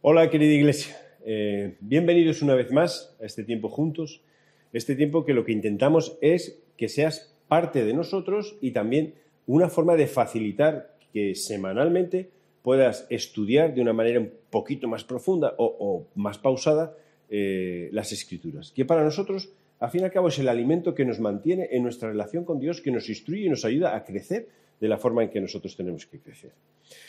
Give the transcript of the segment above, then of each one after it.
Hola querida iglesia, eh, bienvenidos una vez más a este tiempo juntos, este tiempo que lo que intentamos es que seas parte de nosotros y también una forma de facilitar que semanalmente puedas estudiar de una manera un poquito más profunda o, más pausada eh, las escrituras, que para nosotros, al fin y al cabo, es el alimento que nos mantiene en nuestra relación con Dios, que nos instruye y nos ayuda a crecer de la forma en que nosotros tenemos que crecer.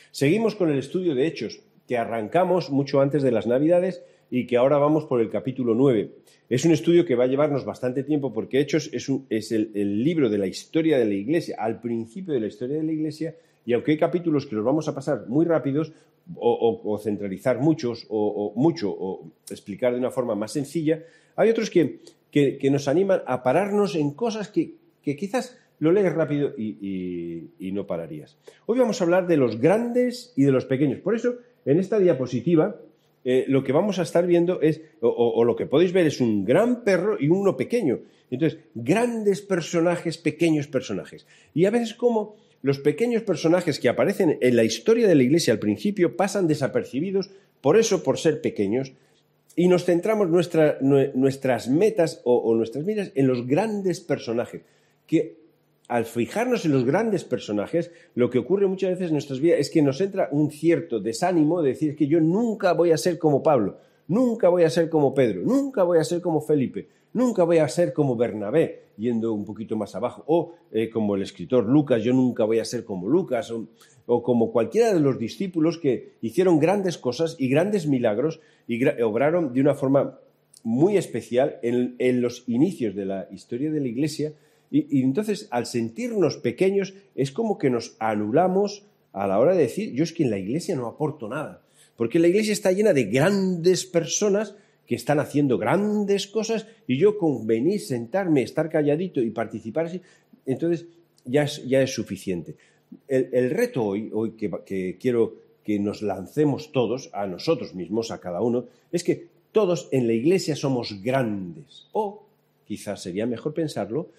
Seguimos con el estudio de Hechos, que arrancamos mucho antes de las Navidades y que ahora vamos por el capítulo 9. Es un estudio que va a llevarnos bastante tiempo porque Hechos es, el, libro de la historia de la Iglesia, al principio de la historia de la Iglesia, y aunque hay capítulos que los vamos a pasar muy rápidos o, centralizar muchos o, mucho o explicar de una forma más sencilla, hay otros que, nos animan a pararnos en cosas que, quizás lo lees rápido y, no pararías. Hoy vamos a hablar de los grandes y de los pequeños. Por eso, en esta diapositiva, eh, lo que vamos a estar viendo es, o, lo que podéis ver es un gran perro y uno pequeño. Entonces, grandes personajes, pequeños personajes. Y a veces como los pequeños personajes que aparecen en la historia de la Iglesia al principio pasan desapercibidos, por eso, por ser pequeños, y nos centramos nuestras metas o, o nuestras miras en los grandes personajes, que al fijarnos en los grandes personajes, lo que ocurre muchas veces en nuestras vidas es que nos entra un cierto desánimo de decir que yo nunca voy a ser como Pablo, nunca voy a ser como Pedro, nunca voy a ser como Felipe, nunca voy a ser como Bernabé, yendo un poquito más abajo, o eh, como el escritor Lucas, yo nunca voy a ser como Lucas, o, como cualquiera de los discípulos que hicieron grandes cosas y grandes milagros y obraron de una forma muy especial en los inicios de la historia de la Iglesia, y, entonces, al sentirnos pequeños, es como que nos anulamos a la hora de decir, yo es que en la iglesia no aporto nada. Porque la iglesia está llena de grandes personas que están haciendo grandes cosas y yo con venir, sentarme, estar calladito y participar así, entonces ya es, ya es suficiente. El, reto hoy, hoy que, que quiero que nos lancemos todos, a nosotros mismos, a cada uno, es que todos en la iglesia somos grandes. O, quizás sería mejor pensarlo,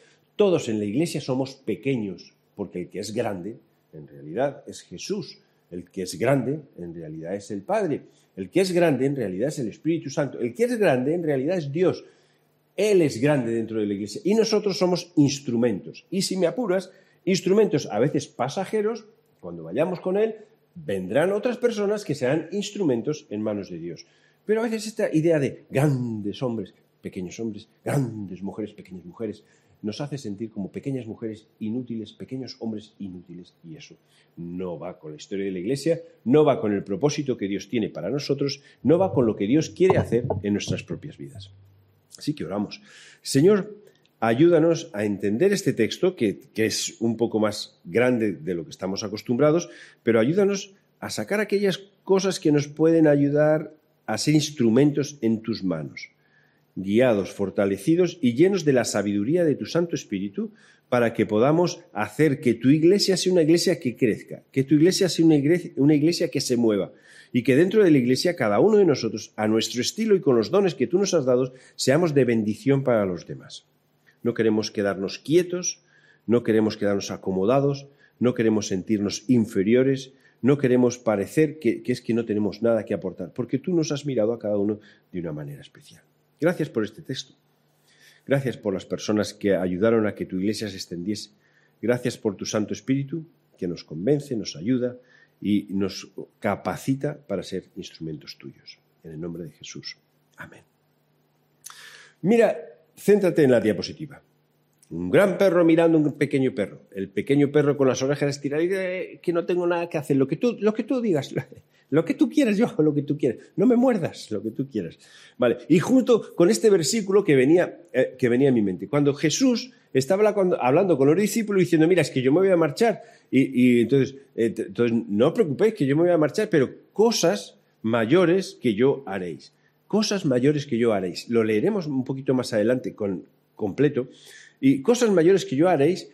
todos en la iglesia somos pequeños, porque el que es grande, en realidad, es Jesús. El que es grande, en realidad, es el Padre. El que es grande, en realidad, es el Espíritu Santo. El que es grande, en realidad, es Dios. Él es grande dentro de la iglesia. Y nosotros somos instrumentos. Y si me apuras, instrumentos a veces pasajeros, cuando vayamos con Él, vendrán otras personas que serán instrumentos en manos de Dios. Pero a veces esta idea de grandes hombres, pequeños hombres, grandes mujeres, pequeñas mujeres, nos hace sentir como pequeñas mujeres inútiles, pequeños hombres inútiles, y eso no va con la historia de la Iglesia, no va con el propósito que Dios tiene para nosotros, no va con lo que Dios quiere hacer en nuestras propias vidas. Así que oramos. Señor, ayúdanos a entender este texto, que, que es un poco más grande de lo que estamos acostumbrados, pero ayúdanos a sacar aquellas cosas que nos pueden ayudar a ser instrumentos en tus manos guiados, fortalecidos y llenos de la sabiduría de tu Santo Espíritu, para que podamos hacer que tu iglesia sea una iglesia que crezca, que tu iglesia sea una iglesia, que se mueva y que dentro de la iglesia cada uno de nosotros, a nuestro estilo y con los dones que tú nos has dado, seamos de bendición para los demás. No queremos quedarnos quietos, no queremos quedarnos acomodados, no queremos sentirnos inferiores, no queremos parecer que es que no tenemos nada que aportar, porque tú nos has mirado a cada uno de una manera especial. Gracias por este texto. Gracias por las personas que ayudaron a que tu iglesia se extendiese. Gracias por tu Santo Espíritu que nos convence, nos ayuda y nos capacita para ser instrumentos tuyos. En el nombre de Jesús. Amén. Mira, céntrate en la diapositiva. Un gran perro mirando a un pequeño perro. El pequeño perro con las orejas estiradas y que no tengo nada que hacer. Lo que tú, lo que tú digas, lo que tú quieras, yo lo que tú quieras. No me muerdas, lo que tú quieras. Vale. Y junto con este versículo que venía, eh, que venía a mi mente. Cuando Jesús estaba hablando con los discípulos diciendo, mira, es que yo me voy a marchar. Y, entonces, eh, entonces, no os preocupéis que yo me voy a marchar, pero cosas mayores que yo haréis. Cosas mayores que yo haréis. Lo leeremos un poquito más adelante con completo. Y cosas mayores que yo haréis,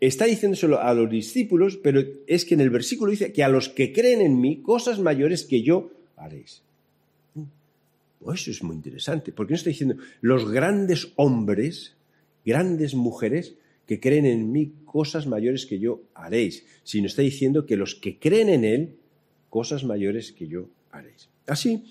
está diciéndoselo a los discípulos, pero es que en el versículo dice que a los que creen en mí, cosas mayores que yo haréis. Pues eso es muy interesante, porque no está diciendo los grandes hombres, grandes mujeres que creen en mí, cosas mayores que yo haréis, sino está diciendo que los que creen en Él, cosas mayores que yo haréis. Así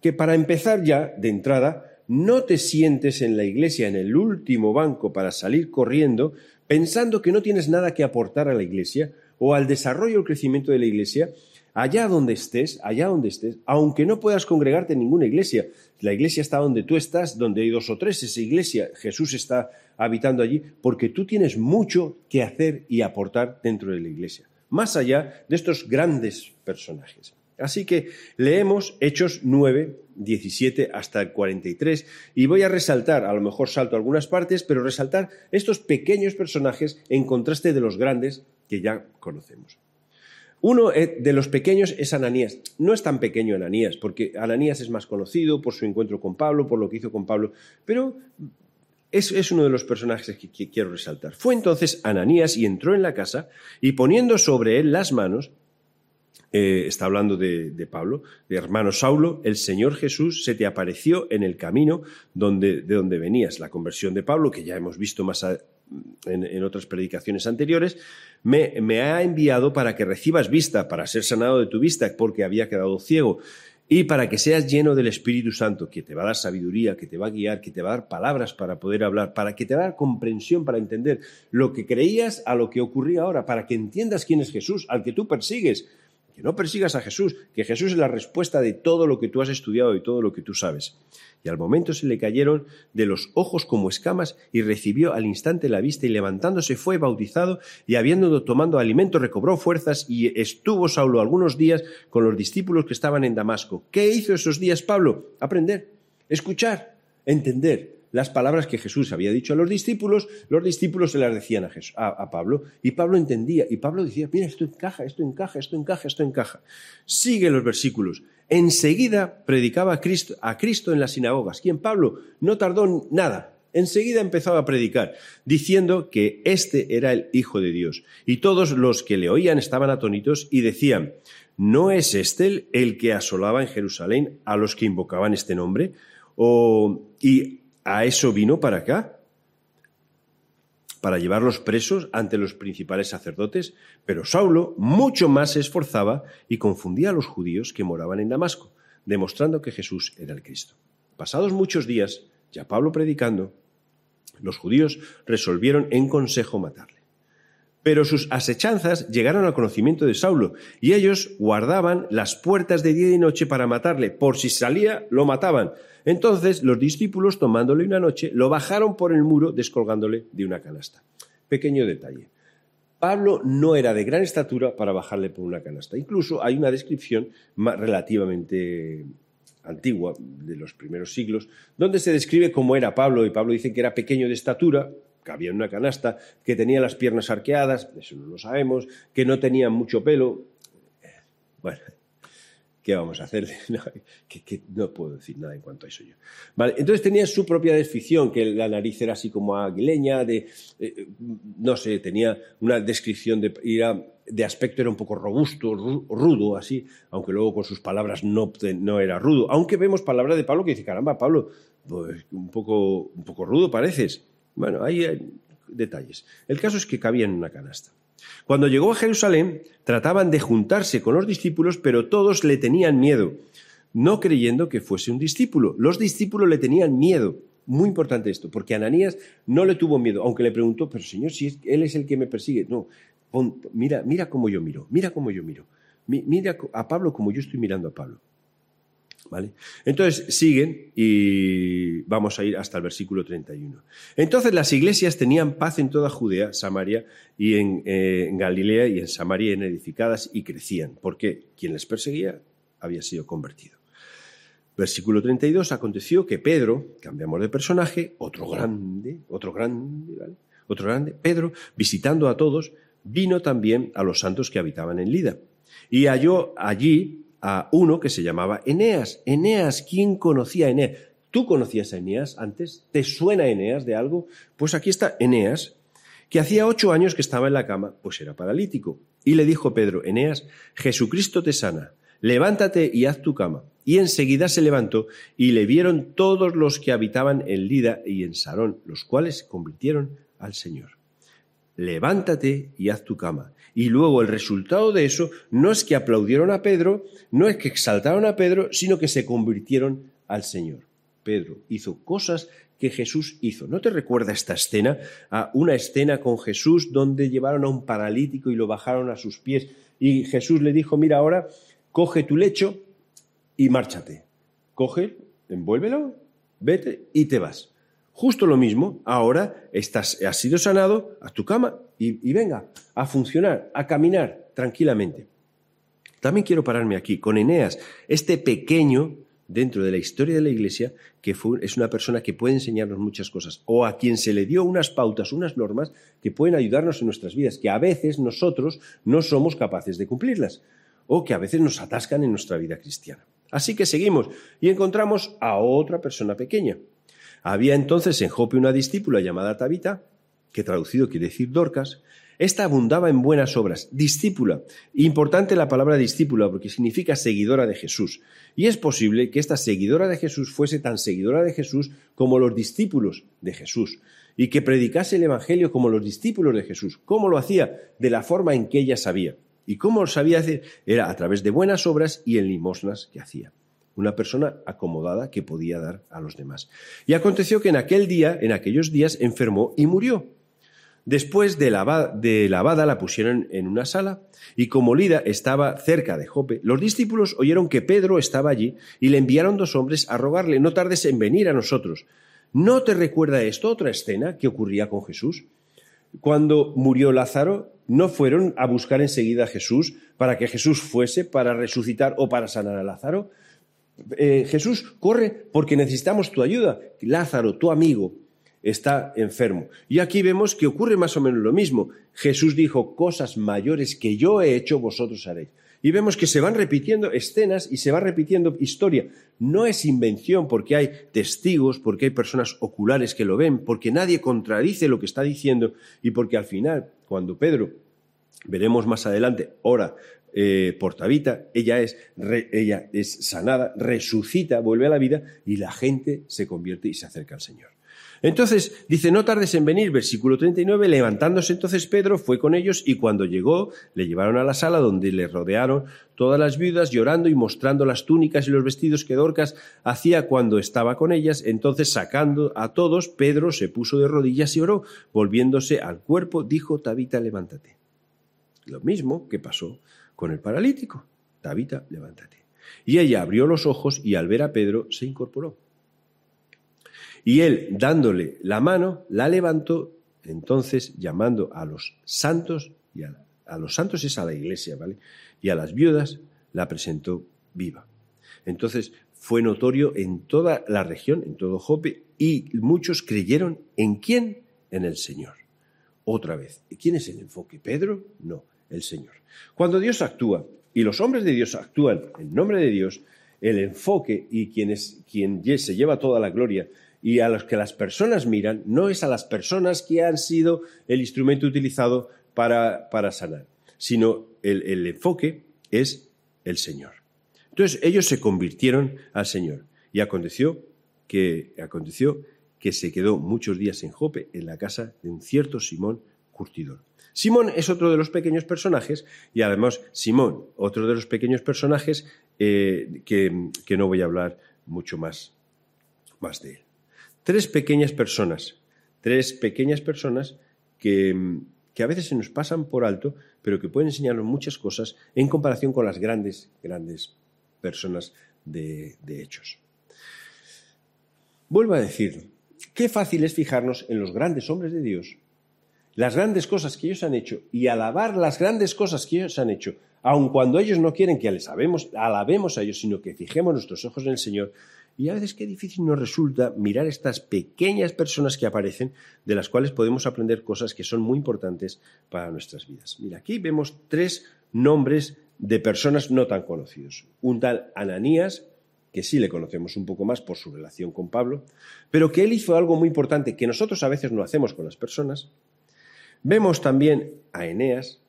que para empezar ya, de entrada, no te sientes en la iglesia en el último banco para salir corriendo pensando que no tienes nada que aportar a la iglesia o al desarrollo o crecimiento de la iglesia, allá donde estés, allá donde estés, aunque no puedas congregarte en ninguna iglesia, la iglesia está donde tú estás, donde hay dos o tres, esa iglesia, Jesús está habitando allí, porque tú tienes mucho que hacer y aportar dentro de la iglesia, más allá de estos grandes personajes. Así que leemos Hechos 9, 17 hasta el 43 y voy a resaltar, a lo mejor salto algunas partes, pero resaltar estos pequeños personajes en contraste de los grandes que ya conocemos. Uno eh, de los pequeños es Ananías. No es tan pequeño Ananías, porque Ananías es más conocido por su encuentro con Pablo, por lo que hizo con Pablo, pero es, uno de los personajes que quiero resaltar. Fue entonces Ananías y entró en la casa y poniendo sobre él las manos, eh, está hablando de, Pablo, de hermano Saulo, el Señor Jesús se te apareció en el camino donde, de donde venías. La conversión de Pablo, que ya hemos visto más en, otras predicaciones anteriores, me, me ha enviado para que recibas vista, para ser sanado de tu vista, porque había quedado ciego y para que seas lleno del Espíritu Santo, que te va a dar sabiduría, que te va a guiar, que te va a dar palabras para poder hablar, para que te va a dar comprensión para entender lo que creías a lo que ocurría ahora, para que entiendas quién es Jesús, al que tú persigues, que no persigas a Jesús, que Jesús es la respuesta de todo lo que tú has estudiado y todo lo que tú sabes. Y al momento se le cayeron de los ojos como escamas y recibió al instante la vista y levantándose fue bautizado y habiendo tomado alimento recobró fuerzas y estuvo Saulo algunos días con los discípulos que estaban en Damasco. ¿Qué hizo esos días Pablo? Aprender, escuchar, entender las palabras que Jesús había dicho a los discípulos, los discípulos se las decían a, Pablo, y Pablo entendía, y Pablo decía, mira, esto encaja, esto encaja, esto encaja, esto encaja. Sigue los versículos. Enseguida predicaba a Cristo, a Cristo en las sinagogas. ¿Quién? Pablo. No tardó nada. Enseguida empezaba a predicar, diciendo que este era el Hijo de Dios. Y todos los que le oían estaban atónitos y decían, ¿no es este el, que asolaba en Jerusalén a los que invocaban este nombre? O, y a eso vino para acá, para llevarlos presos ante los principales sacerdotes, pero Saulo mucho más se esforzaba y confundía a los judíos que moraban en Damasco, demostrando que Jesús era el Cristo. Pasados muchos días, ya Pablo predicando, los judíos resolvieron en consejo matarle. Pero sus asechanzas llegaron al conocimiento de Saulo, y ellos guardaban las puertas de día y noche para matarle. Por si salía, lo mataban. Entonces los discípulos, tomándole una noche, lo bajaron por el muro, descolgándole de una canasta. Pequeño detalle. Pablo no era de gran estatura para bajarle por una canasta. Incluso hay una descripción relativamente antigua, de los primeros siglos, donde se describe cómo era Pablo, y Pablo dice que era pequeño de estatura, cabía en una canasta, que tenía las piernas arqueadas, eso no lo sabemos, que no tenía mucho pelo. Bueno, ¿qué vamos a hacer? No, que, no puedo decir nada en cuanto a eso yo. Vale, entonces tenía su propia descripción, que la nariz era así como aguileña, de, eh, no sé, tenía una descripción de, de aspecto era un poco robusto, rudo, así, aunque luego con sus palabras no, no era rudo. Aunque vemos palabras de Pablo que dice, caramba, Pablo, pues un poco, un poco rudo pareces. Bueno, ahí hay detalles. El caso es que cabía en una canasta. Cuando llegó a Jerusalén, trataban de juntarse con los discípulos, pero todos le tenían miedo, no creyendo que fuese un discípulo. Los discípulos le tenían miedo. Muy importante esto, porque Ananías no le tuvo miedo, aunque le preguntó, pero Señor, si él es el que me persigue. No, mira, mira cómo yo miro, mira cómo yo miro. Mira a Pablo como yo estoy mirando a Pablo. Entonces siguen y vamos a ir hasta el versículo 31. Entonces las iglesias tenían paz en toda Judea, Samaria y eh, en, Galilea y en Samaria edificadas y crecían, porque quien les perseguía había sido convertido. Versículo 32, aconteció que Pedro, cambiamos de personaje, otro grande, otro grande, Otro grande, Pedro, visitando a todos, vino también a los santos que habitaban en Lida. Y halló allí a uno que se llamaba Eneas. Eneas, ¿quién conocía a Eneas? ¿Tú conocías a Eneas antes? ¿Te suena Eneas de algo? Pues aquí está Eneas, que hacía ocho años que estaba en la cama, pues era paralítico. Y le dijo Pedro, Eneas, Jesucristo te sana, levántate y haz tu cama. Y enseguida se levantó y le vieron todos los que habitaban en Lida y en Sarón, los cuales convirtieron al Señor. Levántate y haz tu cama. Y luego el resultado de eso no es que aplaudieron a Pedro, no es que exaltaron a Pedro, sino que se convirtieron al Señor. Pedro hizo cosas que Jesús hizo. ¿No te recuerda esta escena? A una escena con Jesús donde llevaron a un paralítico y lo bajaron a sus pies y Jesús le dijo, mira ahora, coge tu lecho y márchate. Coge, envuélvelo, vete y te vas. Justo lo mismo, ahora estás, has sido sanado, a tu cama y, y venga a funcionar, a caminar tranquilamente. También quiero pararme aquí con Eneas, este pequeño dentro de la historia de la Iglesia que es una persona que puede enseñarnos muchas cosas o a quien se le dio unas pautas, unas normas que pueden ayudarnos en nuestras vidas, que a veces nosotros no somos capaces de cumplirlas o que a veces nos atascan en nuestra vida cristiana. Así que seguimos y encontramos a otra persona pequeña. Había entonces en Jope una discípula llamada Tabita, que traducido quiere decir Dorcas, esta abundaba en buenas obras. Discípula. Importante la palabra discípula porque significa seguidora de Jesús. Y es posible que esta seguidora de Jesús fuese tan seguidora de Jesús como los discípulos de Jesús. Y que predicase el Evangelio como los discípulos de Jesús. ¿Cómo lo hacía? De la forma en que ella sabía. ¿Y cómo lo sabía hacer? Era a través de buenas obras y en limosnas que hacía una persona acomodada que podía dar a los demás. Y aconteció que en aquel día, en aquellos días, enfermó y murió. Después de lavada, la pusieron en una sala y como Lida estaba cerca de Jope, los discípulos oyeron que Pedro estaba allí y le enviaron dos hombres a rogarle, no tardes en venir a nosotros. ¿No te recuerda esto otra escena que ocurría con Jesús? Cuando murió Lázaro, no fueron a buscar enseguida a Jesús para que Jesús fuese para resucitar o para sanar a Lázaro. Eh, Jesús, corre porque necesitamos tu ayuda. Lázaro, tu amigo, está enfermo. Y aquí vemos que ocurre más o menos lo mismo. Jesús dijo, cosas mayores que yo he hecho, vosotros haréis. Y vemos que se van repitiendo escenas y se va repitiendo historia. No es invención porque hay testigos, porque hay personas oculares que lo ven, porque nadie contradice lo que está diciendo y porque al final, cuando Pedro, veremos más adelante, ora eh, por Tabita, ella es, ella es sanada, resucita, vuelve a la vida y la gente se convierte y se acerca al Señor. Entonces, dice, no tardes en venir, versículo 39, levantándose entonces Pedro fue con ellos y cuando llegó le llevaron a la sala donde le rodearon todas las viudas llorando y mostrando las túnicas y los vestidos que Dorcas hacía cuando estaba con ellas. Entonces, sacando a todos, Pedro se puso de rodillas y oró. Volviéndose al cuerpo, dijo, Tabita, levántate. Lo mismo que pasó con el paralítico. Tabita, levántate. Y ella abrió los ojos y al ver a Pedro se incorporó. Y él, dándole la mano, la levantó, entonces llamando a los santos, y a, los santos es a la iglesia, ¿vale? Y a las viudas la presentó viva. Entonces fue notorio en toda la región, en todo Jope, y muchos creyeron en quién? En el Señor. Otra vez, ¿quién es el enfoque? ¿Pedro? No, el Señor. Cuando Dios actúa y los hombres de Dios actúan en nombre de Dios, el enfoque y quien, se lleva toda la gloria y a los que las personas miran no es a las personas que han sido el instrumento utilizado para, sanar, sino el, el enfoque es el Señor. Entonces ellos se convirtieron al Señor y aconteció que, aconteció que se quedó muchos días en Jope, en la casa de un cierto Simón curtidor. Simón es otro de los pequeños personajes y además Simón, otro de los pequeños personajes eh, que, que, no voy a hablar mucho más, más de él tres pequeñas personas, tres pequeñas personas que, a veces se nos pasan por alto, pero que pueden enseñarnos muchas cosas en comparación con las grandes, grandes personas de, de hechos. Vuelvo a decir, qué fácil es fijarnos en los grandes hombres de Dios, las grandes cosas que ellos han hecho y alabar las grandes cosas que ellos han hecho, aun cuando ellos no quieren que les alabemos a ellos, sino que fijemos nuestros ojos en el Señor, y a veces qué difícil nos resulta mirar estas pequeñas personas que aparecen, de las cuales podemos aprender cosas que son muy importantes para nuestras vidas. Mira, aquí vemos tres nombres de personas no tan conocidos. Un tal Ananías, que sí le conocemos un poco más por su relación con Pablo, pero que él hizo algo muy importante que nosotros a veces no hacemos con las personas. Vemos también a Eneas,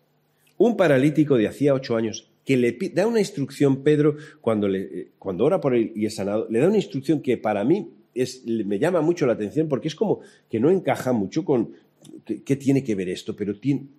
un paralítico de hacía ocho años que le da una instrucción, Pedro, cuando, le, eh, cuando ora por él y es sanado, le da una instrucción que para mí es, me llama mucho la atención porque es como que no encaja mucho con, ¿qué, tiene que ver esto? Pero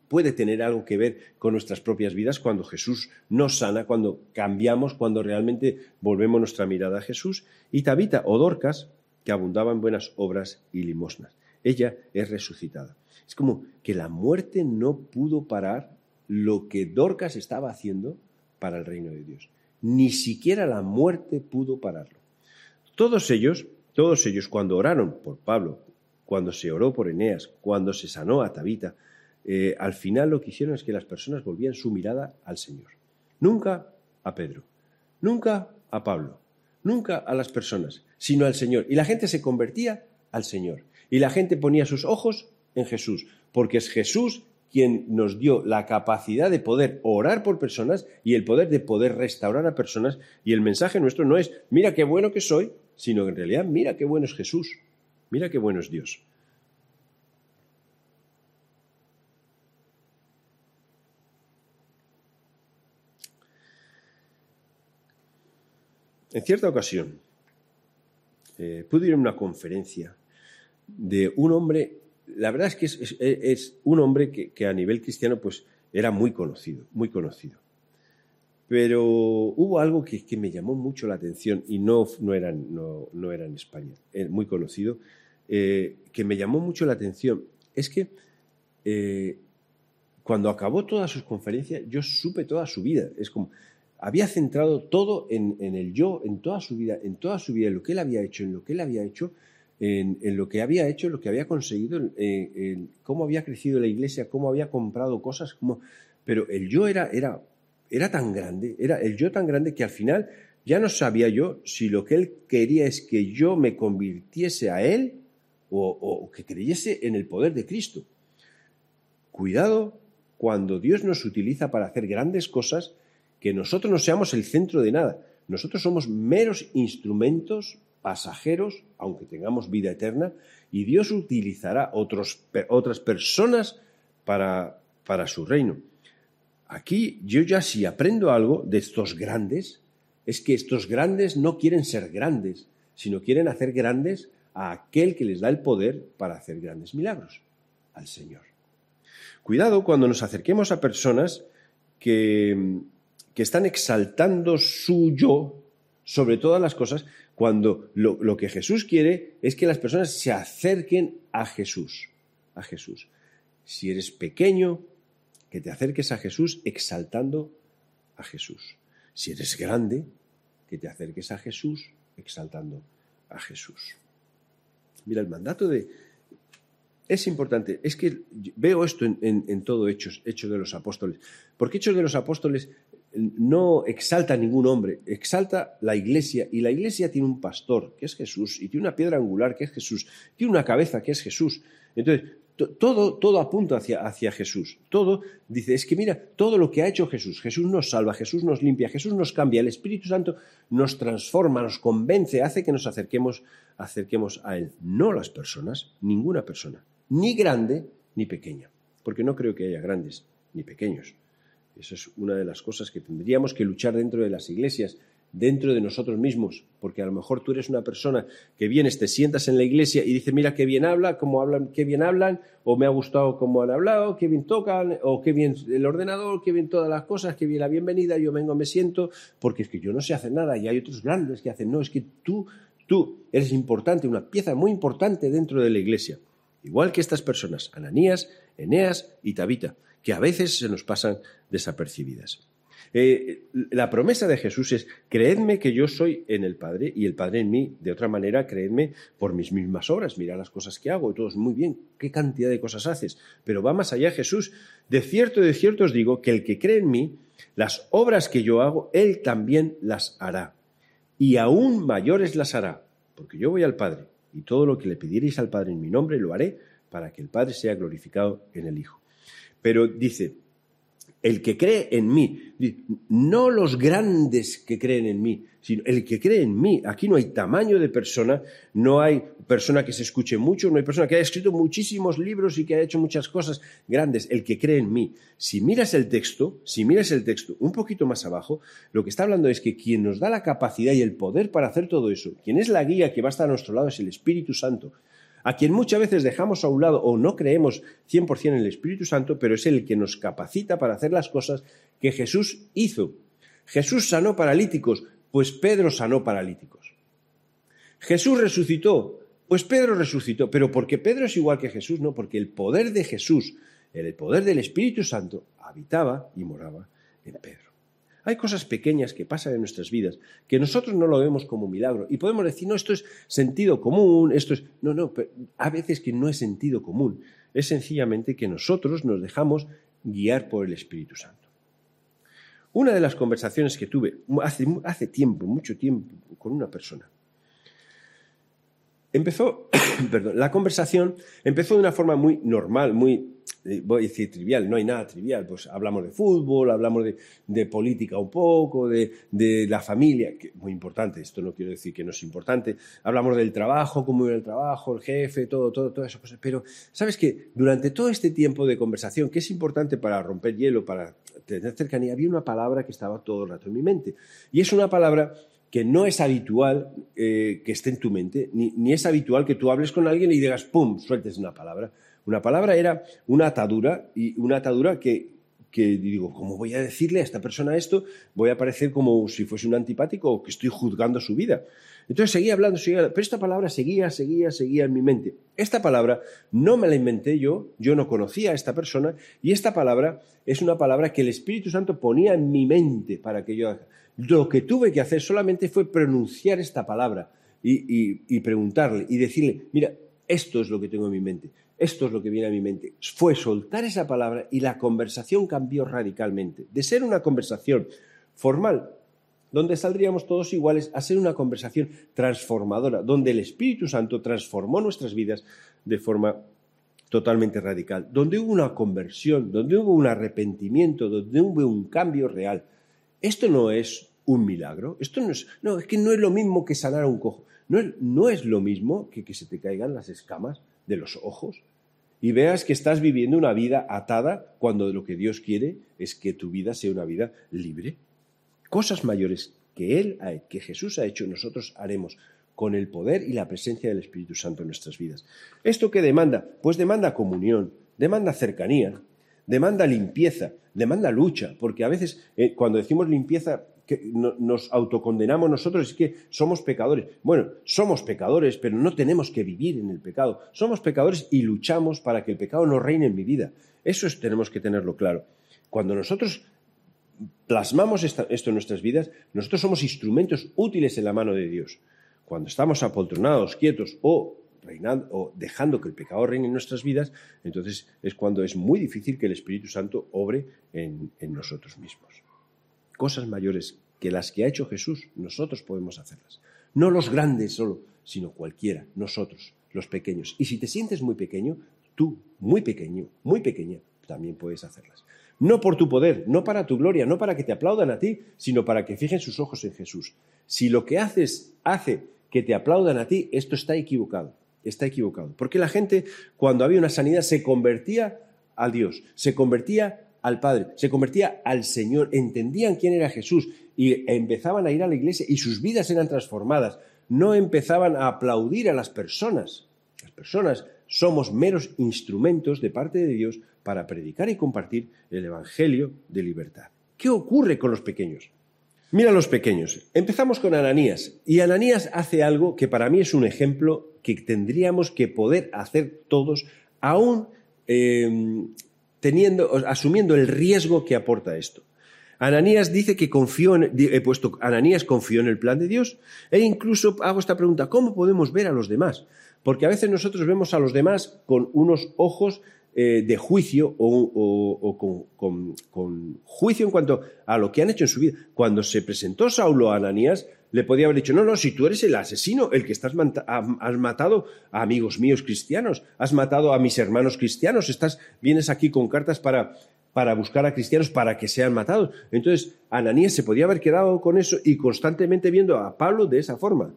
puede tener algo que ver con nuestras propias vidas cuando Jesús nos sana, cuando cambiamos, cuando realmente volvemos nuestra mirada a Jesús. Y Tabita o Dorcas, que abundaba en buenas obras y limosnas. Ella es resucitada. Es como que la muerte no pudo parar lo que Dorcas estaba haciendo para el reino de Dios. Ni siquiera la muerte pudo pararlo. Todos ellos, todos ellos cuando oraron por Pablo, cuando se oró por Eneas, cuando se sanó a Tabita, eh, al final lo que hicieron es que las personas volvían su mirada al Señor. Nunca a Pedro, nunca a Pablo, nunca a las personas, sino al Señor. Y la gente se convertía al Señor. Y la gente ponía sus ojos en Jesús, porque es Jesús quien nos dio la capacidad de poder orar por personas y el poder de poder restaurar a personas. Y el mensaje nuestro no es, mira qué bueno que soy, sino que en realidad, mira qué bueno es Jesús. Mira qué bueno es Dios. En cierta ocasión, eh, pude ir a una conferencia de un hombre, la verdad es que es, un hombre que, a nivel cristiano pues era muy conocido, muy conocido. Pero hubo algo que, me llamó mucho la atención y no, no, era, no, era en España, muy conocido, eh, que me llamó mucho la atención. Es que eh, cuando acabó todas sus conferencias, yo supe toda su vida. Es como, había centrado todo en, el yo, en toda su vida, en toda su vida, en lo que él había hecho, en lo que él había hecho, en, lo que había hecho, lo que había conseguido, en, cómo había crecido la iglesia, cómo había comprado cosas, como... pero el yo era, era era tan grande, era el yo tan grande que al final ya no sabía yo si lo que él quería es que yo me convirtiese a él o, que creyese en el poder de Cristo. Cuidado cuando Dios nos utiliza para hacer grandes cosas, que nosotros no seamos el centro de nada. Nosotros somos meros instrumentos pasajeros, aunque tengamos vida eterna, y Dios utilizará otros, otras personas para, para su reino. Aquí yo ya si aprendo algo de estos grandes, es que estos grandes no quieren ser grandes, sino quieren hacer grandes a aquel que les da el poder para hacer grandes milagros, al Señor. Cuidado cuando nos acerquemos a personas que, que están exaltando su yo sobre todas las cosas, cuando lo, lo, que Jesús quiere es que las personas se acerquen a Jesús, a Jesús. Si eres pequeño, que te acerques a Jesús exaltando a Jesús. Si eres grande, que te acerques a Jesús exaltando a Jesús. Mira, el mandato de... Es importante, es que veo esto en, todo Hechos, Hechos de los Apóstoles, porque Hechos de los Apóstoles no exalta a ningún hombre, exalta la iglesia y la iglesia tiene un pastor, que es Jesús, y tiene una piedra angular, que es Jesús, tiene una cabeza, que es Jesús. Entonces, todo, todo apunta hacia, Jesús. Todo dice, es que mira, todo lo que ha hecho Jesús, Jesús nos salva, Jesús nos limpia, Jesús nos cambia, el Espíritu Santo nos transforma, nos convence, hace que nos acerquemos, acerquemos a Él. No las personas, ninguna persona, ni grande ni pequeña, porque no creo que haya grandes ni pequeños. Eso es una de las cosas que tendríamos que luchar dentro de las iglesias, dentro de nosotros mismos, porque a lo mejor tú eres una persona que vienes, te sientas en la iglesia y dices, mira qué bien habla, cómo hablan, qué bien hablan, o me ha gustado cómo han hablado, qué bien tocan, o qué bien el ordenador, qué bien todas las cosas, qué bien la bienvenida, yo vengo, me siento, porque es que yo no sé hacer nada y hay otros grandes que hacen, no, es que tú, tú eres importante, una pieza muy importante dentro de la iglesia, igual que estas personas, Ananías, Eneas y Tabita, que a veces se nos pasan desapercibidas. Eh, la promesa de Jesús es, creedme que yo soy en el Padre y el Padre en mí. De otra manera, creedme por mis mismas obras. Mira las cosas que hago. Y todo es muy bien. ¿Qué cantidad de cosas haces? Pero va más allá Jesús. De cierto, de cierto os digo que el que cree en mí, las obras que yo hago, él también las hará. Y aún mayores las hará. Porque yo voy al Padre y todo lo que le pidierais al Padre en mi nombre lo haré para que el Padre sea glorificado en el Hijo. Pero dice, el que cree en mí, no los grandes que creen en mí, sino el que cree en mí. Aquí no hay tamaño de persona, no hay persona que se escuche mucho, no hay persona que haya escrito muchísimos libros y que haya hecho muchas cosas grandes, el que cree en mí. Si miras el texto, si miras el texto un poquito más abajo, lo que está hablando es que quien nos da la capacidad y el poder para hacer todo eso, quien es la guía que va a estar a nuestro lado es el Espíritu Santo. A quien muchas veces dejamos a un lado o no creemos 100% en el Espíritu Santo, pero es el que nos capacita para hacer las cosas que Jesús hizo. Jesús sanó paralíticos, pues Pedro sanó paralíticos. Jesús resucitó, pues Pedro resucitó, pero porque Pedro es igual que Jesús, no, porque el poder de Jesús, el poder del Espíritu Santo, habitaba y moraba en Pedro. Hay cosas pequeñas que pasan en nuestras vidas que nosotros no lo vemos como milagro y podemos decir, no, esto es sentido común, esto es... No, no, pero a veces que no es sentido común, es sencillamente que nosotros nos dejamos guiar por el Espíritu Santo. Una de las conversaciones que tuve hace, hace tiempo, mucho tiempo, con una persona, empezó, perdón, la conversación empezó de una forma muy normal, muy eh, voy a decir trivial, no hay nada trivial, pues hablamos de fútbol, hablamos de, política un poco, de, la familia, que muy importante, esto no quiero decir que no es importante, hablamos del trabajo, cómo iba el trabajo, el jefe, todo, todo, todas esas cosas, pero sabes que durante todo este tiempo de conversación, que es importante para romper hielo, para tener cercanía, había una palabra que estaba todo el rato en mi mente, y es una palabra que no es habitual eh, que esté en tu mente, ni, ni es habitual que tú hables con alguien y digas, ¡pum!, sueltes una palabra. Una palabra era una atadura y una atadura que, digo, ¿cómo voy a decirle a esta persona esto? Voy a parecer como si fuese un antipático o que estoy juzgando su vida. Entonces seguía hablando, seguía pero esta palabra seguía, seguía, seguía en mi mente. Esta palabra no me la inventé yo, yo no conocía a esta persona y esta palabra es una palabra que el Espíritu Santo ponía en mi mente para que yo... Lo que tuve que hacer solamente fue pronunciar esta palabra y preguntarle y decirle, mira, esto es lo que tengo en mi mente. Esto es lo que viene a mi mente. Fue soltar esa palabra y la conversación cambió radicalmente. De ser una conversación formal, donde saldríamos todos iguales, a ser una conversación transformadora, donde el Espíritu Santo transformó nuestras vidas de forma totalmente radical, donde hubo una conversión, donde hubo un arrepentimiento, donde hubo un cambio real. Esto no es un milagro, esto no es, no, es que no es lo mismo que sanar a un cojo, no es, no es lo mismo que que se te caigan las escamas de los ojos y veas que estás viviendo una vida atada cuando lo que Dios quiere es que tu vida sea una vida libre. Cosas mayores que Él, que Jesús ha hecho, nosotros haremos con el poder y la presencia del Espíritu Santo en nuestras vidas. ¿Esto qué demanda? Pues demanda comunión, demanda cercanía, demanda limpieza, demanda lucha, porque a veces eh, cuando decimos limpieza nos autocondenamos nosotros es que somos pecadores. Bueno, somos pecadores, pero no tenemos que vivir en el pecado. Somos pecadores y luchamos para que el pecado no reine en mi vida. Eso es, tenemos que tenerlo claro. Cuando nosotros plasmamos esto en nuestras vidas, nosotros somos instrumentos útiles en la mano de Dios. Cuando estamos apoltronados, quietos o reinando, o dejando que el pecado reine en nuestras vidas, entonces es cuando es muy difícil que el Espíritu Santo obre en nosotros mismos cosas mayores que las que ha hecho Jesús, nosotros podemos hacerlas. No los grandes solo, sino cualquiera, nosotros, los pequeños. Y si te sientes muy pequeño, tú, muy pequeño, muy pequeña, también puedes hacerlas. No por tu poder, no para tu gloria, no para que te aplaudan a ti, sino para que fijen sus ojos en Jesús. Si lo que haces hace que te aplaudan a ti, esto está equivocado. Está equivocado. Porque la gente, cuando había una sanidad, se convertía a Dios, se convertía al Padre, se convertía al Señor, entendían quién era Jesús y empezaban a ir a la iglesia y sus vidas eran transformadas. No empezaban a aplaudir a las personas. Las personas somos meros instrumentos de parte de Dios para predicar y compartir el Evangelio de libertad. ¿Qué ocurre con los pequeños? Mira los pequeños. Empezamos con Ananías. Y Ananías hace algo que para mí es un ejemplo que tendríamos que poder hacer todos, aún eh, asumiendo el riesgo que aporta esto. Ananías dice que confió en, he puesto, Ananías confió en el plan de Dios e incluso hago esta pregunta, ¿cómo podemos ver a los demás? Porque a veces nosotros vemos a los demás con unos ojos eh, de juicio o, con, juicio en cuanto a lo que han hecho en su vida. Cuando se presentó Saulo a Ananías, le podía haber dicho, no, no, si tú eres el asesino, el que estás has matado a amigos míos cristianos, has matado a mis hermanos cristianos, estás, vienes aquí con cartas para, para buscar a cristianos para que sean matados. Entonces, Ananías se podía haber quedado con eso y constantemente viendo a Pablo de esa forma.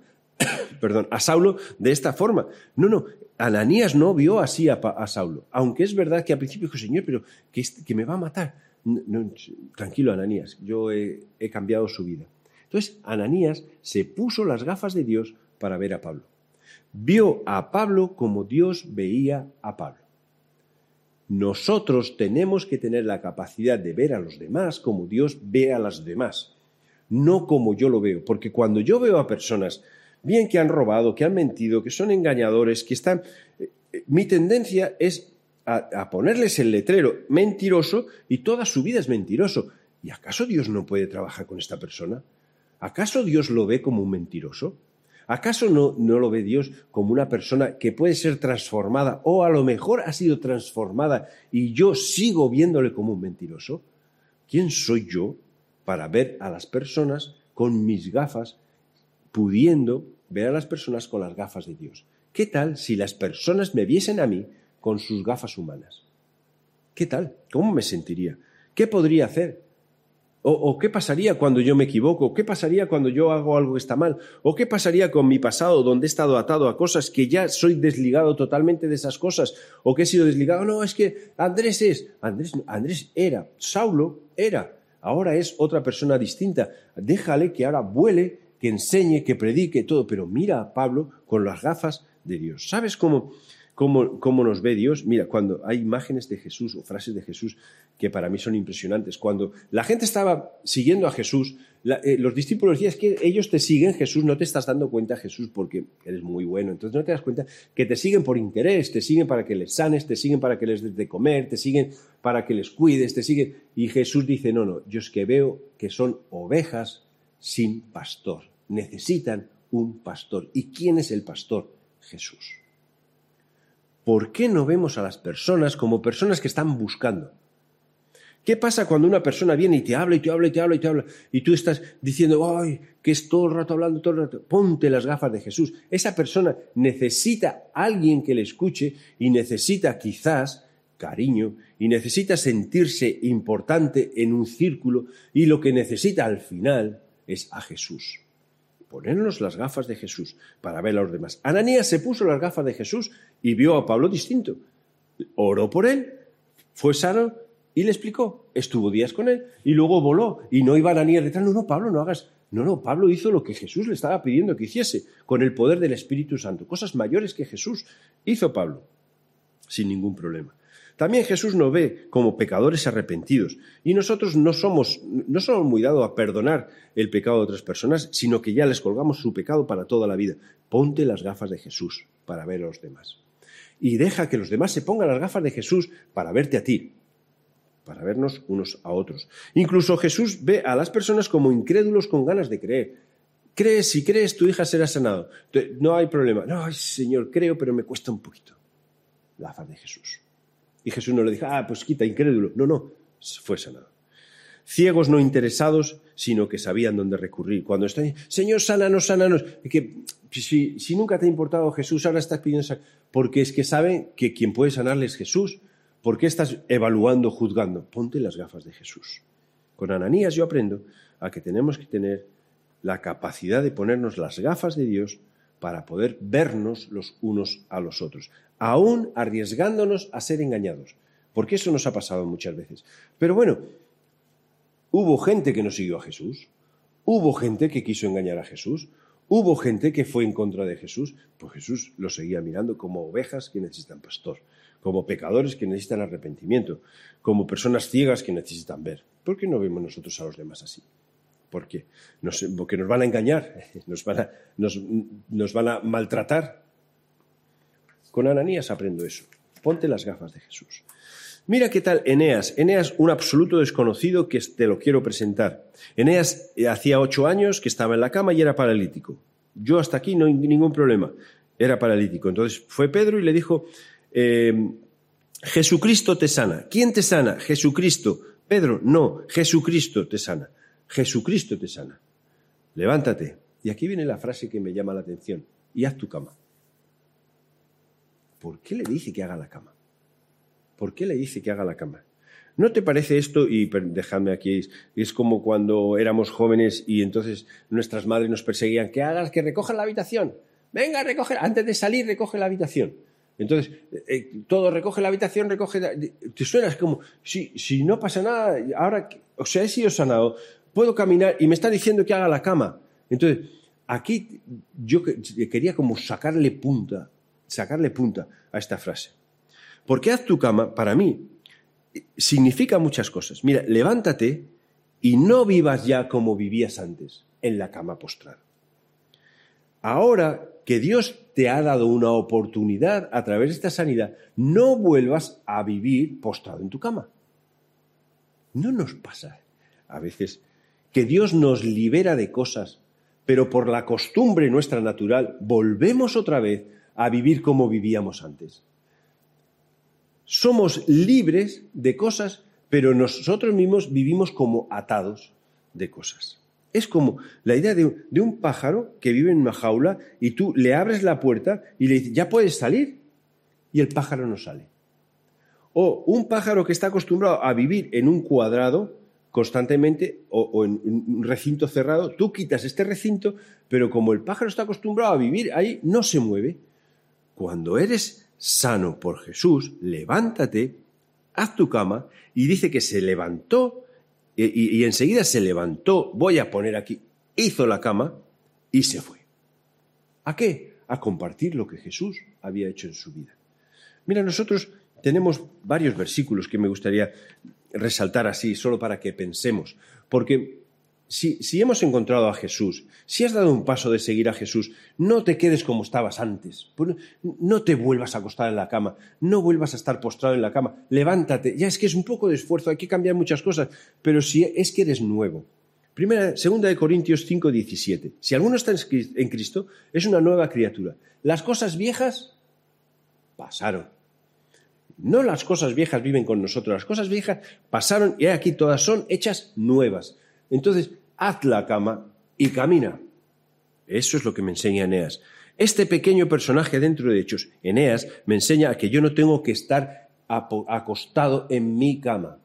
Perdón, a Saulo de esta forma. No, no, Ananías no vio así a, Saulo, aunque es verdad que al principio dijo, Señor, pero que, me va a matar. tranquilo, Ananías, yo he, cambiado su vida. Entonces, Ananías se puso las gafas de Dios para ver a Pablo. Vio a Pablo como Dios veía a Pablo. Nosotros tenemos que tener la capacidad de ver a los demás como Dios ve a los demás, no como yo lo veo, porque cuando yo veo a personas, bien que han robado, que han mentido, que son engañadores, que están... Eh, mi tendencia es a, ponerles el letrero mentiroso y toda su vida es mentiroso. ¿Y acaso Dios no puede trabajar con esta persona? ¿Acaso Dios lo ve como un mentiroso? ¿Acaso no, no, lo ve Dios como una persona que puede ser transformada o a lo mejor ha sido transformada y yo sigo viéndole como un mentiroso? ¿Quién soy yo para ver a las personas con mis gafas, pudiendo ver a las personas con las gafas de Dios? ¿Qué tal si las personas me viesen a mí con sus gafas humanas? ¿Qué tal? ¿Cómo me sentiría? ¿Qué podría hacer? O, qué pasaría cuando yo me equivoco? ¿Qué pasaría cuando yo hago algo que está mal? ¿O qué pasaría con mi pasado donde he estado atado a cosas que ya soy desligado totalmente de esas cosas? ¿O que he sido desligado? No, es que Andrés es. Andrés, Andrés era. Saulo era. Ahora es otra persona distinta. Déjale que ahora vuele, que enseñe, que predique todo. Pero mira a Pablo con las gafas de Dios. ¿Sabes cómo? cómo, nos ve Dios. Mira, cuando hay imágenes de Jesús o frases de Jesús que para mí son impresionantes, cuando la gente estaba siguiendo a Jesús, eh, los discípulos decían, es que ellos te siguen, Jesús, no te estás dando cuenta, Jesús, porque eres muy bueno. Entonces no te das cuenta que te siguen por interés, te siguen para que les sanes, te siguen para que les des de comer, te siguen para que les cuides, te siguen. Y Jesús dice, no, no, yo es que veo que son ovejas sin pastor. Necesitan un pastor. ¿Y quién es el pastor? Jesús. ¿por qué no vemos a las personas como personas que están buscando? ¿Qué pasa cuando una persona viene y te habla y te habla y te habla y te habla y tú estás diciendo, ay, que es todo el rato hablando, todo el rato? Ponte las gafas de Jesús. Esa persona necesita a alguien que le escuche y necesita quizás cariño y necesita sentirse importante en un círculo y lo que necesita al final es a Jesús ponernos las gafas de Jesús para ver a los demás. Ananías se puso las gafas de Jesús y vio a Pablo distinto. Oró por él, fue sano y le explicó. Estuvo días con él y luego voló. Y no iba Ananías detrás. No, no, Pablo, no hagas. No, no, Pablo hizo lo que Jesús le estaba pidiendo que hiciese con el poder del Espíritu Santo. Cosas mayores que Jesús hizo Pablo sin ningún problema. También Jesús nos ve como pecadores arrepentidos y nosotros no somos, no somos muy dados a perdonar el pecado de otras personas, sino que ya les colgamos su pecado para toda la vida. Ponte las gafas de Jesús para ver a los demás. Y deja que los demás se pongan las gafas de Jesús para verte a ti, para vernos unos a otros. Incluso Jesús ve a las personas como incrédulos con ganas de creer. Crees, si crees, tu hija será sanado. No hay problema. No, Señor, creo, pero me cuesta un poquito. Gafas de Jesús. Y Jesús no le dijo, ah, pues quita, incrédulo. No, no, fue sanado. Ciegos no interesados, sino que sabían dónde recurrir. Cuando están, Señor, sánanos, sánanos. Que, si, si nunca te ha importado Jesús, ahora estás pidiendo Porque es que saben que quien puede sanarle es Jesús. ¿Por qué estás evaluando, juzgando? Ponte las gafas de Jesús. Con Ananías yo aprendo a que tenemos que tener la capacidad de ponernos las gafas de Dios para poder vernos los unos a los otros, aún arriesgándonos a ser engañados, porque eso nos ha pasado muchas veces. Pero bueno, hubo gente que no siguió a Jesús, hubo gente que quiso engañar a Jesús, hubo gente que fue en contra de Jesús, pues Jesús lo seguía mirando como ovejas que necesitan pastor, como pecadores que necesitan arrepentimiento, como personas ciegas que necesitan ver. ¿Por qué no vemos nosotros a los demás así? ¿Por qué? porque nos van a engañar, nos van a, nos, maltratar. Con Ananías aprendo eso. Ponte las gafas de Jesús. Mira qué tal Eneas. Eneas, un absoluto desconocido que te lo quiero presentar. Eneas eh, hacía ocho años que estaba en la cama y era paralítico. Yo hasta aquí no hay ningún problema. Era paralítico. Entonces fue Pedro y le dijo, eh, Jesucristo te sana. ¿Quién te sana? Jesucristo. Pedro, no, Jesucristo te sana. Jesucristo te sana. Levántate. Y aquí viene la frase que me llama la atención. Y haz tu cama. ¿Por qué le dice que haga la cama? ¿Por qué le dice que haga la cama? ¿No te parece esto? Y dejadme aquí, es como cuando éramos jóvenes y entonces nuestras madres nos perseguían, que hagas, que recojan la habitación. Venga, recoge, antes de salir, recoge la habitación. Entonces, eh, eh, todo recoge la habitación, recoge. Te suenas como, si, si no pasa nada, ahora, o sea, he sido sanado, puedo caminar y me está diciendo que haga la cama. Entonces, aquí yo quería como sacarle punta, sacarle punta a esta frase. Porque haz tu cama, para mí, significa muchas cosas. Mira, levántate y no vivas ya como vivías antes, en la cama postrada. Ahora que Dios te ha dado una oportunidad a través de esta sanidad, no vuelvas a vivir postrado en tu cama. No nos pasa a veces que Dios nos libera de cosas, pero por la costumbre nuestra natural volvemos otra vez a vivir como vivíamos antes. Somos libres de cosas, pero nosotros mismos vivimos como atados de cosas. Es como la idea de, un pájaro que vive en una jaula y tú le abres la puerta y le dices, ya puedes salir, y el pájaro no sale. O un pájaro que está acostumbrado a vivir en un cuadrado constantemente o, en un recinto cerrado, tú quitas este recinto, pero como el pájaro está acostumbrado a vivir ahí, no se mueve. Cuando eres sano por Jesús, levántate, haz tu cama, y dice que se levantó, y, y enseguida se levantó, voy a poner aquí, hizo la cama y se fue. ¿A qué? A compartir lo que Jesús había hecho en su vida. Mira, nosotros tenemos varios versículos que me gustaría resaltar así, solo para que pensemos. Porque si, hemos encontrado a Jesús, si has dado un paso de seguir a Jesús, no te quedes como estabas antes. No te vuelvas a acostar en la cama, no vuelvas a estar postrado en la cama. Levántate. Ya es que es un poco de esfuerzo, hay que cambiar muchas cosas, pero si es que eres nuevo. Primera, segunda de Corintios 5, 17. Si alguno está en Cristo, es una nueva criatura. Las cosas viejas pasaron no las cosas viejas viven con nosotros, las cosas viejas pasaron y aquí todas son hechas nuevas. Entonces, haz la cama y camina. Eso es lo que me enseña Eneas. Este pequeño personaje dentro de Hechos, Eneas, me enseña que yo no tengo que estar acostado en mi cama.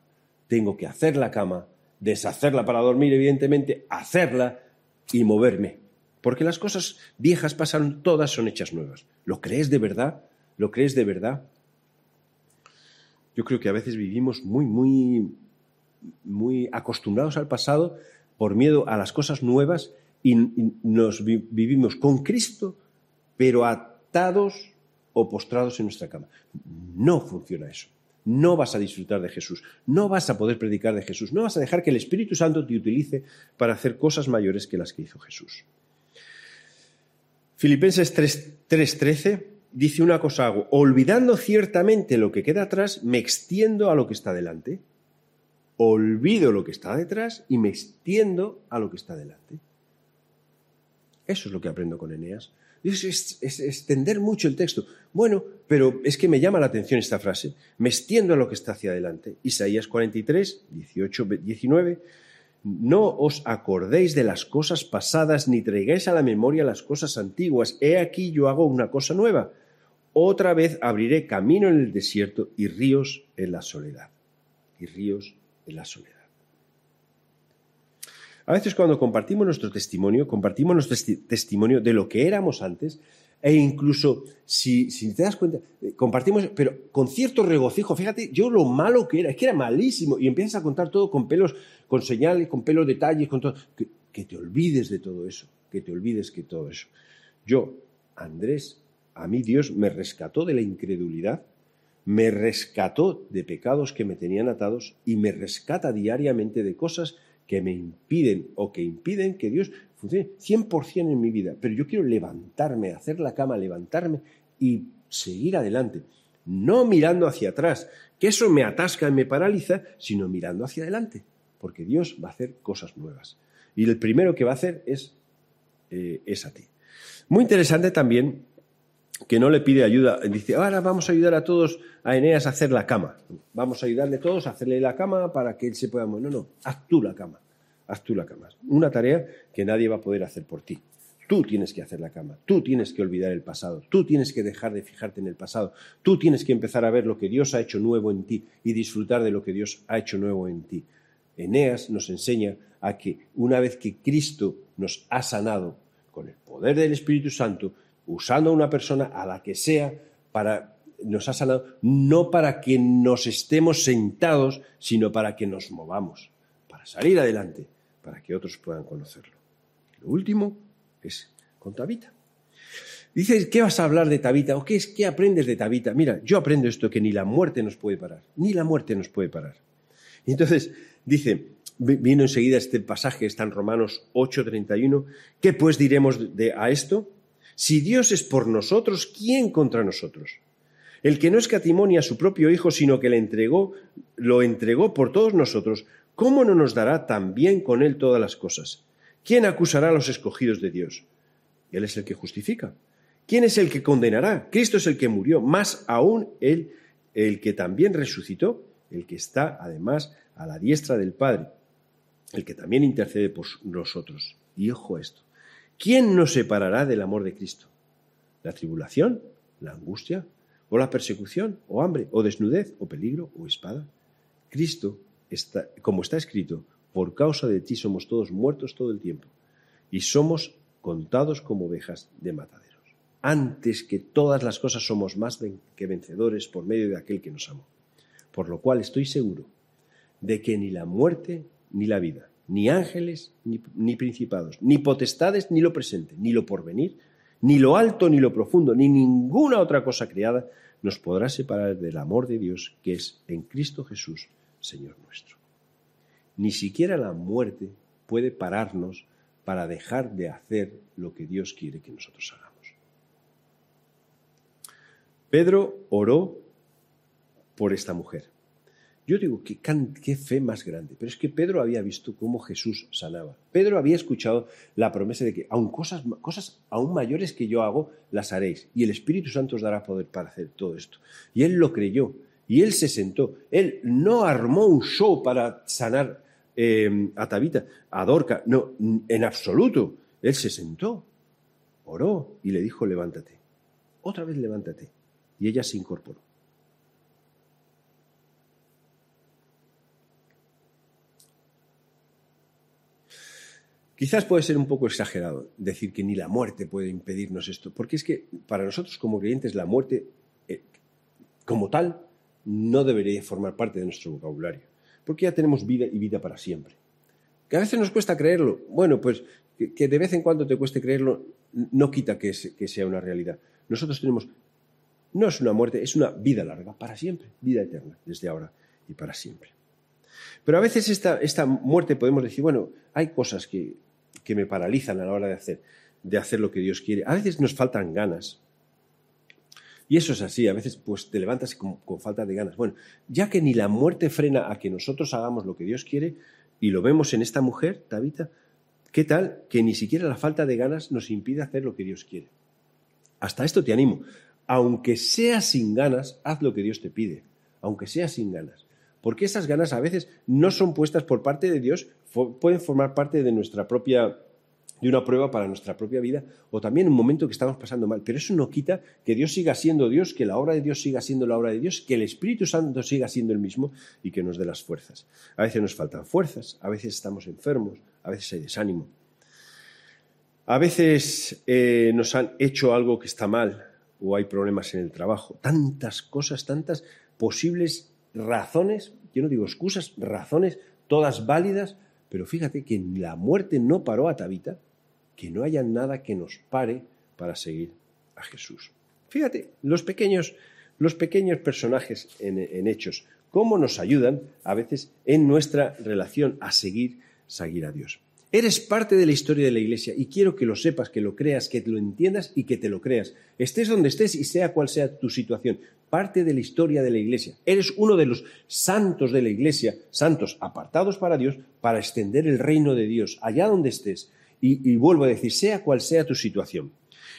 Tengo que hacer la cama, deshacerla para dormir, evidentemente, hacerla y moverme. Porque las cosas viejas pasaron, todas son hechas nuevas. ¿Lo crees de verdad? ¿Lo crees de verdad? Yo creo que a veces vivimos muy, muy, muy acostumbrados al pasado por miedo a las cosas nuevas y, nos vivimos con Cristo, pero atados o postrados en nuestra cama. No funciona eso. No vas a disfrutar de Jesús, no vas a poder predicar de Jesús, no vas a dejar que el Espíritu Santo te utilice para hacer cosas mayores que las que hizo Jesús. Filipenses 3:13 dice una cosa hago, olvidando ciertamente lo que queda atrás, me extiendo a lo que está delante. Olvido lo que está detrás y me extiendo a lo que está delante. Eso es lo que aprendo con Eneas. Es, es, extender mucho el texto. Bueno, pero es que me llama la atención esta frase. Me extiendo a lo que está hacia adelante. Isaías 43, 18, 19. No os acordéis de las cosas pasadas ni traigáis a la memoria las cosas antiguas. He aquí yo hago una cosa nueva otra vez abriré camino en el desierto y ríos en la soledad. Y ríos en la soledad. A veces cuando compartimos nuestro testimonio, compartimos nuestro testimonio de lo que éramos antes, e incluso si, te das cuenta, eh, compartimos, pero con cierto regocijo, fíjate, yo lo malo que era, es que era malísimo, y empiezas a contar todo con pelos, con señales, con pelos, detalles, con todo, que, que te olvides de todo eso, que te olvides que todo eso. Yo, Andrés, a mí Dios me rescató de la incredulidad, me rescató de pecados que me tenían atados y me rescata diariamente de cosas que me impiden o que impiden que Dios funcione 100% en mi vida. Pero yo quiero levantarme, hacer la cama, levantarme y seguir adelante. No mirando hacia atrás, que eso me atasca y me paraliza, sino mirando hacia adelante, porque Dios va a hacer cosas nuevas. Y el primero que va a hacer es, eh, es a ti. Muy interesante también que no le pide ayuda, dice, ahora vamos a ayudar a todos a Eneas a hacer la cama. Vamos a ayudarle a todos a hacerle la cama para que él se pueda. No, no, haz tú la cama. Haz tú la cama. Una tarea que nadie va a poder hacer por ti. Tú tienes que hacer la cama, tú tienes que olvidar el pasado, tú tienes que dejar de fijarte en el pasado, tú tienes que empezar a ver lo que Dios ha hecho nuevo en ti y disfrutar de lo que Dios ha hecho nuevo en ti. Eneas nos enseña a que una vez que Cristo nos ha sanado con el poder del Espíritu Santo, usando a una persona a la que sea para nos ha sanado no para que nos estemos sentados, sino para que nos movamos, para salir adelante, para que otros puedan conocerlo. Lo último es con Tabita. Dices, ¿qué vas a hablar de Tabita? ¿O qué, es, qué aprendes de Tabita? Mira, yo aprendo esto, que ni la muerte nos puede parar, ni la muerte nos puede parar. Y entonces dice, vino enseguida este pasaje, está en Romanos 8:31, ¿qué pues diremos de, a esto? Si Dios es por nosotros, ¿quién contra nosotros? El que no escatimonia a su propio Hijo, sino que le entregó, lo entregó por todos nosotros, ¿cómo no nos dará también con él todas las cosas? ¿Quién acusará a los escogidos de Dios? Él es el que justifica. ¿Quién es el que condenará? Cristo es el que murió, más aún él, el que también resucitó, el que está además a la diestra del Padre, el que también intercede por nosotros. Y ojo esto, ¿quién nos separará del amor de Cristo? ¿La tribulación? ¿La angustia? ¿O la persecución? ¿O hambre? ¿O desnudez? ¿O peligro? ¿O espada? Cristo, está, como está escrito, por causa de ti somos todos muertos todo el tiempo y somos contados como ovejas de matadero antes que todas las cosas somos más que vencedores por medio de aquel que nos amó. Por lo cual estoy seguro de que ni la muerte ni la vida, ni ángeles ni, principados, ni potestades ni lo presente, ni lo porvenir, ni lo alto ni lo profundo, ni ninguna otra cosa creada nos podrá separar del amor de Dios que es en Cristo Jesús, Señor nuestro. Ni siquiera la muerte puede pararnos para dejar de hacer lo que Dios quiere que nosotros hagamos. Pedro oró por esta mujer. Yo digo, qué, fe más grande. Pero es que Pedro había visto cómo Jesús sanaba. Pedro había escuchado la promesa de que aun cosas, cosas aún mayores que yo hago, las haréis. Y el Espíritu Santo os dará poder para hacer todo esto. Y él lo creyó. Y él se sentó. Él no armó un show para sanar eh, a Tabita, a Dorca. No, en absoluto. Él se sentó, oró y le dijo, levántate. Otra vez levántate y ella se incorporó. Quizás puede ser un poco exagerado decir que ni la muerte puede impedirnos esto, porque es que para nosotros como creyentes la muerte eh, como tal no debería formar parte de nuestro vocabulario, porque ya tenemos vida y vida para siempre. Que a veces nos cuesta creerlo, bueno, pues que, de vez en cuando te cueste creerlo no quita que sea una realidad. Nosotros tenemos no es una muerte, es una vida larga, para siempre, vida eterna, desde ahora y para siempre. Pero a veces esta, esta muerte podemos decir, bueno, hay cosas que, que, me paralizan a la hora de hacer, de hacer lo que Dios quiere. A veces nos faltan ganas. Y eso es así, a veces pues te levantas con, con falta de ganas. Bueno, ya que ni la muerte frena a que nosotros hagamos lo que Dios quiere, y lo vemos en esta mujer, Tabita, ¿qué tal que ni siquiera la falta de ganas nos impide hacer lo que Dios quiere? Hasta esto te animo aunque sea sin ganas, haz lo que Dios te pide, aunque sea sin ganas. Porque esas ganas a veces no son puestas por parte de Dios, pueden formar parte de nuestra propia de una prueba para nuestra propia vida o también un momento que estamos pasando mal. Pero eso no quita que Dios siga siendo Dios, que la obra de Dios siga siendo la obra de Dios, que el Espíritu Santo siga siendo el mismo y que nos dé las fuerzas. A veces nos faltan fuerzas, a veces estamos enfermos, a veces hay desánimo. A veces eh, nos han hecho algo que está mal, o hay problemas en el trabajo. Tantas cosas, tantas posibles razones, yo no digo excusas, razones, todas válidas, pero fíjate que la muerte no paró a Tabita, que no haya nada que nos pare para seguir a Jesús. Fíjate, los pequeños, los pequeños personajes en, en hechos, cómo nos ayudan a veces en nuestra relación a seguir, seguir a Dios. Eres parte de la historia de la Iglesia y quiero que lo sepas, que lo creas, que lo entiendas y que te lo creas. Estés donde estés y sea cual sea tu situación, parte de la historia de la Iglesia. Eres uno de los santos de la Iglesia, santos apartados para Dios, para extender el reino de Dios allá donde estés. Y, vuelvo a decir, sea cual sea tu situación.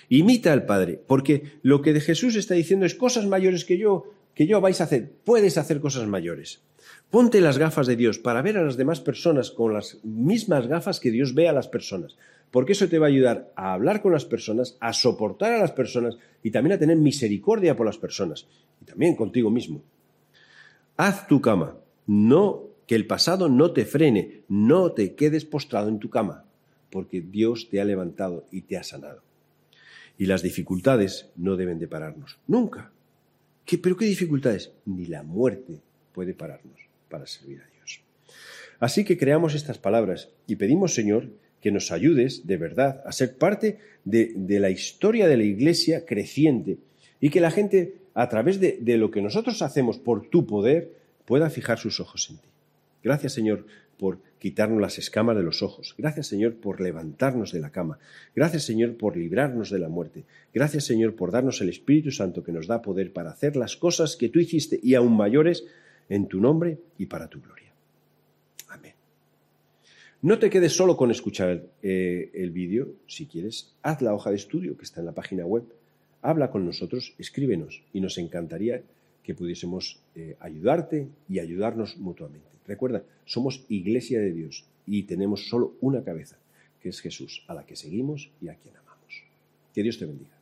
Imita al Padre, porque lo que de Jesús está diciendo es cosas mayores que yo, que yo vais a hacer. Puedes hacer cosas mayores. Ponte las gafas de Dios para ver a las demás personas con las mismas gafas que Dios ve a las personas, porque eso te va a ayudar a hablar con las personas, a soportar a las personas y también a tener misericordia por las personas y también contigo mismo. Haz tu cama, no que el pasado no te frene, no te quedes postrado en tu cama, porque Dios te ha levantado y te ha sanado. Y las dificultades no deben de pararnos, nunca. ¿Qué, ¿Pero qué dificultades? Ni la muerte puede pararnos para servir a Dios. Así que creamos estas palabras y pedimos, Señor, que nos ayudes de verdad a ser parte de, la historia de la Iglesia creciente y que la gente, a través de, de lo que nosotros hacemos por tu poder, pueda fijar sus ojos en ti. Gracias, Señor, por quitarnos las escamas de los ojos. Gracias, Señor, por levantarnos de la cama. Gracias, Señor, por librarnos de la muerte. Gracias, Señor, por darnos el Espíritu Santo que nos da poder para hacer las cosas que tú hiciste y aún mayores en tu nombre y para tu gloria. Amén. No te quedes solo con escuchar eh, el vídeo. Si quieres, haz la hoja de estudio que está en la página web. Habla con nosotros, escríbenos y nos encantaría que pudiésemos eh, ayudarte y ayudarnos mutuamente. Recuerda, somos iglesia de Dios y tenemos solo una cabeza, que es Jesús, a la que seguimos y a quien amamos. Que Dios te bendiga.